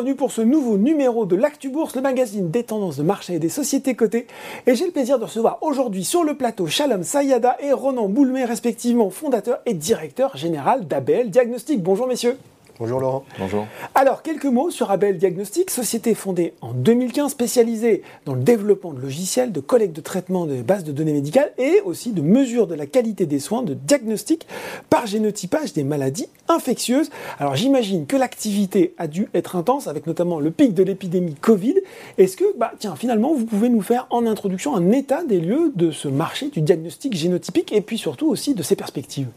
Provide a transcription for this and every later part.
bienvenue pour ce nouveau numéro de l'Actu Bourse, le magazine des tendances de marché et des sociétés cotées. Et j'ai le plaisir de recevoir aujourd'hui sur le plateau Shalom Sayada et Ronan Boulmé, respectivement fondateur et directeur général d'Abel Diagnostic. Bonjour messieurs. Bonjour Laurent. Bonjour. Alors, quelques mots sur Abel Diagnostic, société fondée en 2015 spécialisée dans le développement de logiciels, de collecte de traitement des bases de données médicales et aussi de mesure de la qualité des soins de diagnostic par génotypage des maladies infectieuses. Alors, j'imagine que l'activité a dû être intense avec notamment le pic de l'épidémie Covid. Est-ce que, bah, tiens, finalement, vous pouvez nous faire en introduction un état des lieux de ce marché du diagnostic génotypique et puis surtout aussi de ses perspectives?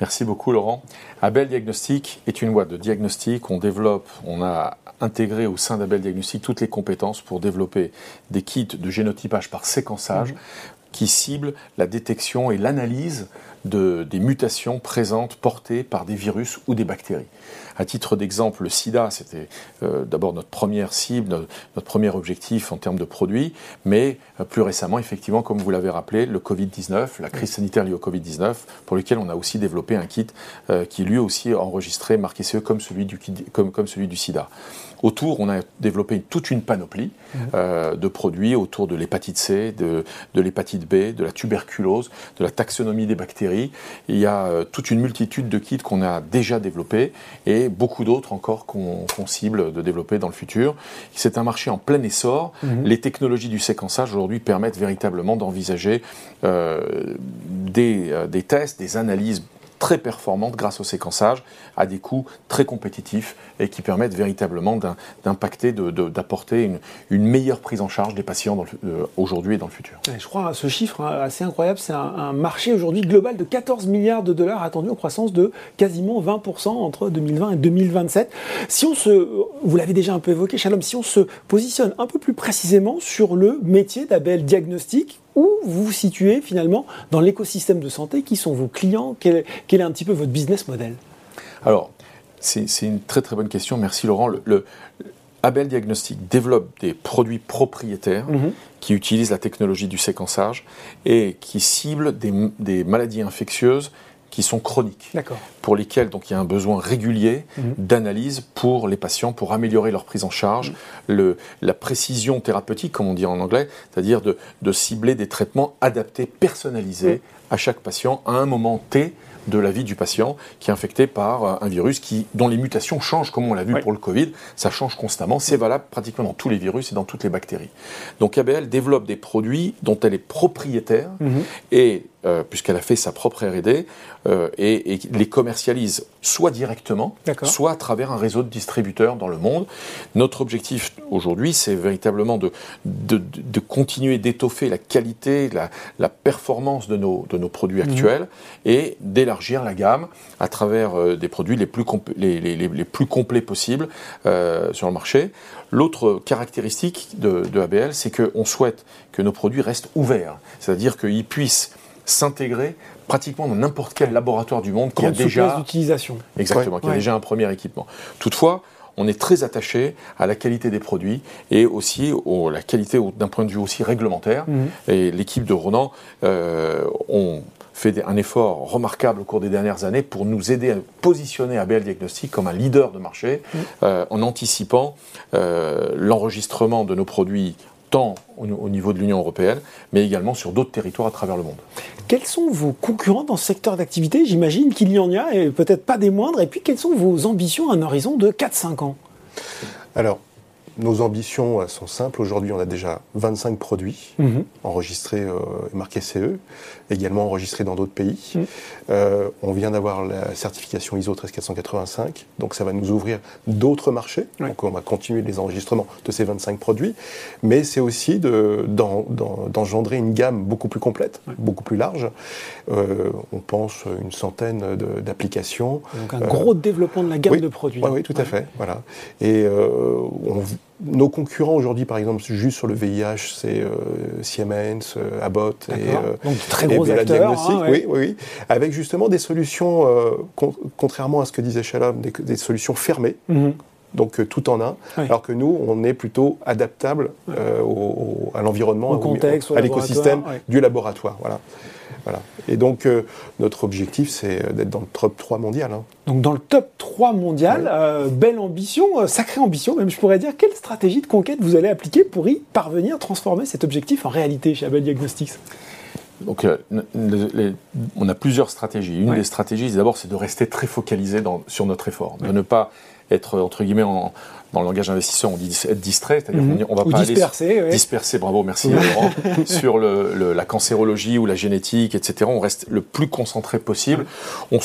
Merci beaucoup Laurent. Abel Diagnostic est une boîte de diagnostic. On développe, on a intégré au sein d'Abel Diagnostic toutes les compétences pour développer des kits de génotypage par séquençage mmh. qui ciblent la détection et l'analyse de, des mutations présentes portées par des virus ou des bactéries. À titre d'exemple, le sida, c'était euh, d'abord notre première cible, notre, premier objectif en termes de produits, mais euh, plus récemment, effectivement, comme vous l'avez rappelé, le Covid-19, la crise sanitaire liée au Covid-19, pour lequel on a aussi développé un kit euh, qui lui aussi enregistré, marqué CE comme celui du, comme, comme celui du sida. Autour, on a développé toute une panoplie mmh. de produits autour de l'hépatite C, de, de l'hépatite B, de la tuberculose, de la taxonomie des bactéries. Il y a toute une multitude de kits qu'on a déjà développés et beaucoup d'autres encore qu'on cible de développer dans le futur. C'est un marché en plein essor. Mhm. Les technologies du séquençage aujourd'hui permettent véritablement d'envisager euh, des, euh, des tests, des analyses très performantes grâce au séquençage à des coûts très compétitifs et qui permettent véritablement d'impacter, d'apporter une, meilleure prise en charge des patients euh, aujourd'hui et dans le futur. Je crois à ce chiffre hein, assez incroyable, c'est un, marché aujourd'hui global de 14 milliards de dollars attendu en croissance de quasiment 20% entre 2020 et 2027. Si on se, vous l'avez déjà un peu évoqué, Shalom, si on se positionne un peu plus précisément sur le métier d'Abel Diagnostic, où vous vous situez finalement dans l'écosystème de santé Qui sont vos clients quel est, un petit peu votre business model? Alors, c'est une très très bonne question. Merci Laurent. Le, Abel Diagnostic développe des produits propriétaires mhm. qui utilisent la technologie du séquençage et qui ciblent des maladies infectieuses qui sont chroniques, pour lesquels donc il y a un besoin régulier mhm. d'analyse pour les patients pour améliorer leur prise en charge, mhm. le, la précision thérapeutique comme on dit en anglais, c'est-à-dire de, de, cibler des traitements adaptés, personnalisés à chaque patient à un moment T de la vie du patient qui est infecté par euh, un virus qui, dont les mutations changent, comme on l'a vu pour le Covid, ça change constamment. C'est valable pratiquement dans tous les virus et dans toutes les bactéries. Donc ABL développe des produits dont elle est propriétaire mhm. et euh, puisqu'elle a fait sa propre R&D euh, et, les commercialise soit directement, soit à travers un réseau de distributeurs dans le monde. Notre objectif aujourd'hui, c'est véritablement de, de, continuer d'étoffer la qualité, la, la, performance de nos, de nos produits mhm. actuels et d'élargir la gamme à travers euh, des produits les plus, les, les, les, plus complets possibles sur le marché. L'autre caractéristique de, de ABL, c'est qu'on souhaite que nos produits restent ouverts, c'est-à-dire qu'ils puissent s'intégrer pratiquement dans n'importe quel laboratoire du monde qui a déjà d'utilisation. Exactement, qui a déjà un premier équipement. Toutefois, on est très attaché à la qualité des produits et aussi à la qualité d'un point de vue aussi réglementaire. Mhm. Et l'équipe de Ronan euh, ont fait un effort remarquable au cours des dernières années pour nous aider à positionner ABL Diagnostic comme un leader de marché mhm. euh, en anticipant euh, l'enregistrement de nos produits tant au, niveau de l'Union européenne, mais également sur d'autres territoires à travers le monde. Quels sont vos concurrents dans ce secteur d'activité? J'imagine qu'il y en a, et peut-être pas des moindres. Et puis, quelles sont vos ambitions à un horizon de 4-5 ans? Alors, nos ambitions sont simples. Aujourd'hui, on a déjà 25 produits mhm. enregistrés et euh, marqués CE, également enregistrés dans d'autres pays. Mhm. Euh, on vient d'avoir la certification ISO 13485, donc ça va nous ouvrir d'autres marchés. Donc on va continuer les enregistrements de ces 25 produits, mais c'est aussi d'engendrer une gamme beaucoup plus complète, beaucoup plus large. Euh, on pense une centaine d'applications. Donc un gros développement de la gamme de produits. Oui, tout à fait. Voilà. Et on nos concurrents aujourd'hui, par exemple, juste sur le VIH, c'est euh, Siemens, euh, Abbott et, euh, Donc, très gros acteurs, hein, oui, oui, oui, avec justement des solutions, contrairement à ce que disait Shalom, des, solutions fermées. Mhm. Donc euh, tout en un, alors que nous, on est plutôt adaptable à l'environnement, au contexte, à l'écosystème du laboratoire. Voilà. Voilà. Et donc, notre objectif, c'est d'être dans le top 3 mondial. Hein. Donc, dans le top 3 mondial, belle ambition, sacrée ambition, même je pourrais dire. Quelle stratégie de conquête vous allez appliquer pour y parvenir, transformer cet objectif en réalité chez Abel Diagnostics? Donc, euh, on a plusieurs stratégies. Une des stratégies, d'abord, c'est de rester très focalisé sur notre effort, de ne pas être, entre guillemets, dans le langage investisseur, on dit être distrait, c'est-à-dire mhm. qu'on va pas disperser, aller disperser, bravo, merci Laurent, sur la cancérologie ou la génétique, etc. On reste le plus concentré possible. On,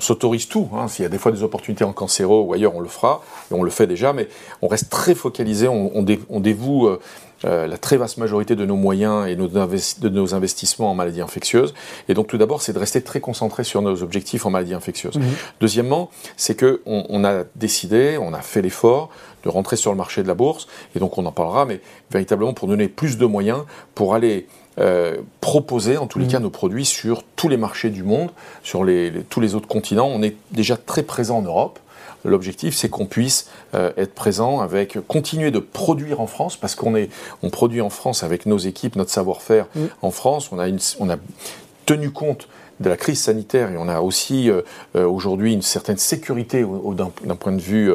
s'autorise tout. Hein. S'il y a des fois des opportunités en cancéro ou ailleurs, on le fera, et on le fait déjà, mais on reste très focalisé, on, dévoue... Euh, euh, la très vaste majorité de nos moyens et de nos investissements en maladies infectieuses. Et donc tout d'abord, c'est de rester très concentré sur nos objectifs en maladies infectieuses. Mhm. Deuxièmement, c'est qu'on on a décidé, on a fait l'effort de rentrer sur le marché de la bourse, et donc on en parlera, mais véritablement pour donner plus de moyens pour aller euh, proposer en tous les mhm. cas nos produits sur tous les marchés du monde, sur tous les autres continents. On est déjà très présent en Europe. L'objectif, c'est qu'on puisse euh, être présent avec, continuer de produire en France, parce qu'on est, on produit en France avec nos équipes, notre savoir-faire mm. en France. On a, une, on a tenu compte de la crise sanitaire. Et on a aussi euh, euh, aujourd'hui une certaine sécurité d'un point de vue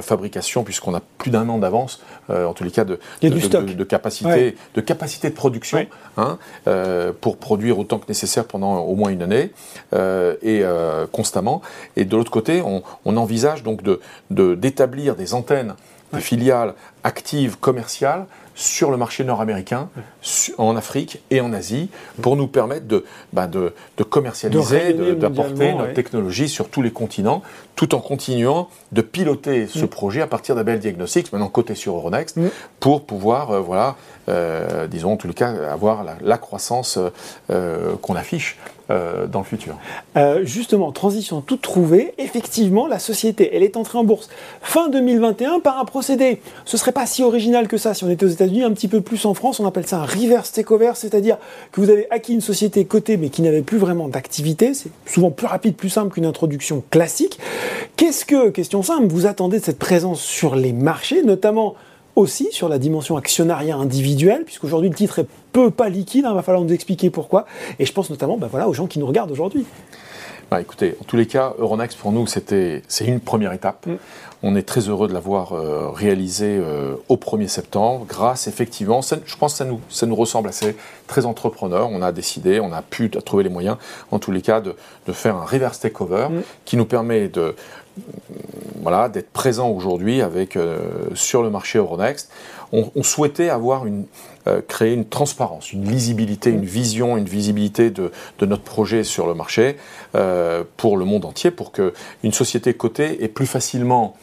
fabrication puisqu'on a plus d'un an d'avance en tous les cas de, de, capacité, de capacité de production hein, pour produire autant que nécessaire pendant au moins une année et constamment. Et de l'autre côté, on, on, envisage donc d'établir des antennes, des filiales actives commerciales sur le marché nord-américain, en Afrique et en Asie, pour nous permettre de, bah, de, commercialiser, d'apporter notre technologie sur tous les continents, tout en continuant de piloter ce mm. projet à partir d'Abel Diagnostics, maintenant coté sur Euronext, mm. pour pouvoir, euh, voilà, euh, disons en tout cas, avoir la, croissance euh, qu'on affiche dans le futur. Justement, transition toute trouvée, effectivement, la société, elle est entrée en bourse fin 2021 par un procédé. Ce serait pas si original que ça si on était aux États-Unis, un petit peu plus en France, on appelle ça un reverse takeover, c'est-à-dire que vous avez acquis une société cotée mais qui n'avait plus vraiment d'activité. C'est souvent plus rapide, plus simple qu'une introduction classique. Qu'est-ce que, question simple, vous attendez de cette présence sur les marchés, notamment aussi sur la dimension actionnariat individuel, puisqu'aujourd'hui le titre est peu pas liquide, il hein, va falloir nous expliquer pourquoi. Et je pense notamment ben voilà, aux gens qui nous regardent aujourd'hui. Bah, écoutez, en tous les cas, Euronext pour nous, c'était c'est une première étape. Mm. On est très heureux de l'avoir euh, réalisé euh, au 1er septembre, grâce effectivement, je pense que ça nous, ça nous ressemble assez, très entrepreneur. On a décidé, on a pu trouver les moyens, en tous les cas, de, de faire un reverse takeover mm. qui nous permet de d'être présent aujourd'hui avec euh, sur le marché Euronext. On, souhaitait avoir une, euh, créer une transparence, une lisibilité, une vision, une visibilité de, notre projet sur le marché euh, pour le monde entier, pour que une société cotée ait plus facilement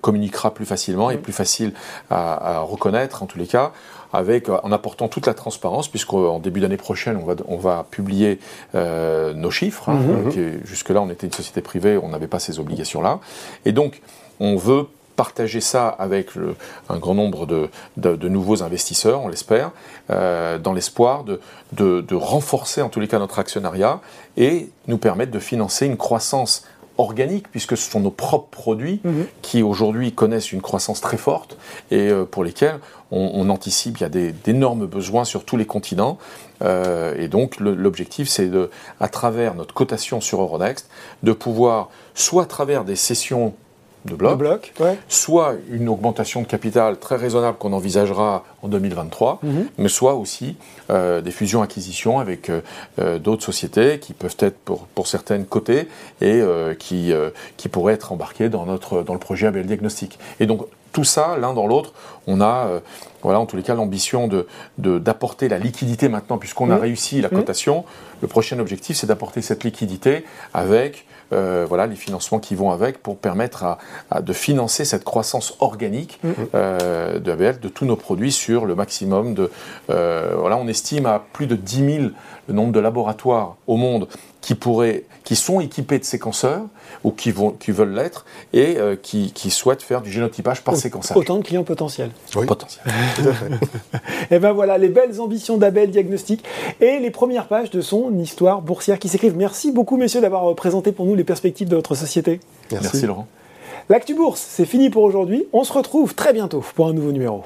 communiquera plus facilement et plus facile à, à, reconnaître en tous les cas avec, en apportant toute la transparence, puisqu'en début d'année prochaine, on va, on va publier euh, nos chiffres. Hein, mhm. Jusque-là, on était une société privée, on n'avait pas ces obligations-là. Et donc, on veut partager ça avec le, un grand nombre de, de, nouveaux investisseurs, on l'espère, euh, dans l'espoir de, de, renforcer en tous les cas notre actionnariat et nous permettre de financer une croissance organique, puisque ce sont nos propres produits mhm. qui aujourd'hui connaissent une croissance très forte et euh, pour lesquels on, anticipe, il y a d'énormes besoins sur tous les continents. Euh, et donc l'objectif, c'est de, à travers notre cotation sur Euronext, de pouvoir, soit à travers des sessions de blocs, soit une augmentation de capital très raisonnable qu'on envisagera en 2023, mhm. mais soit aussi euh, des fusions-acquisitions avec euh, euh, d'autres sociétés qui peuvent être pour, pour certaines cotées et qui, qui pourraient être embarquées dans, notre, dans le projet ABL Diagnostic. Et donc tout ça, l'un dans l'autre, on a, voilà, en tous les cas, l'ambition de, d'apporter la liquidité maintenant, puisqu'on a mhm. réussi la cotation. Le prochain objectif, c'est d'apporter cette liquidité avec euh, voilà, les financements qui vont avec pour permettre à, de financer cette croissance organique mm. euh, de ABL, de tous nos produits sur le maximum de... Euh, voilà, on estime à plus de 10 000 le nombre de laboratoires au monde qui, pourraient, qui sont équipés de séquenceurs ou qui, vont, qui veulent l'être et euh, qui, qui, souhaitent faire du génotypage par séquençage. Autant de clients potentiels. Oui. Potentiels. et ben voilà, les belles ambitions d'Abel Diagnostic et les premières pages de son histoire boursière qui s'écrivent. Merci beaucoup, messieurs, d'avoir présenté pour nous les perspectives de votre société. Merci Laurent. L'actu bourse, c'est fini pour aujourd'hui. On se retrouve très bientôt pour un nouveau numéro.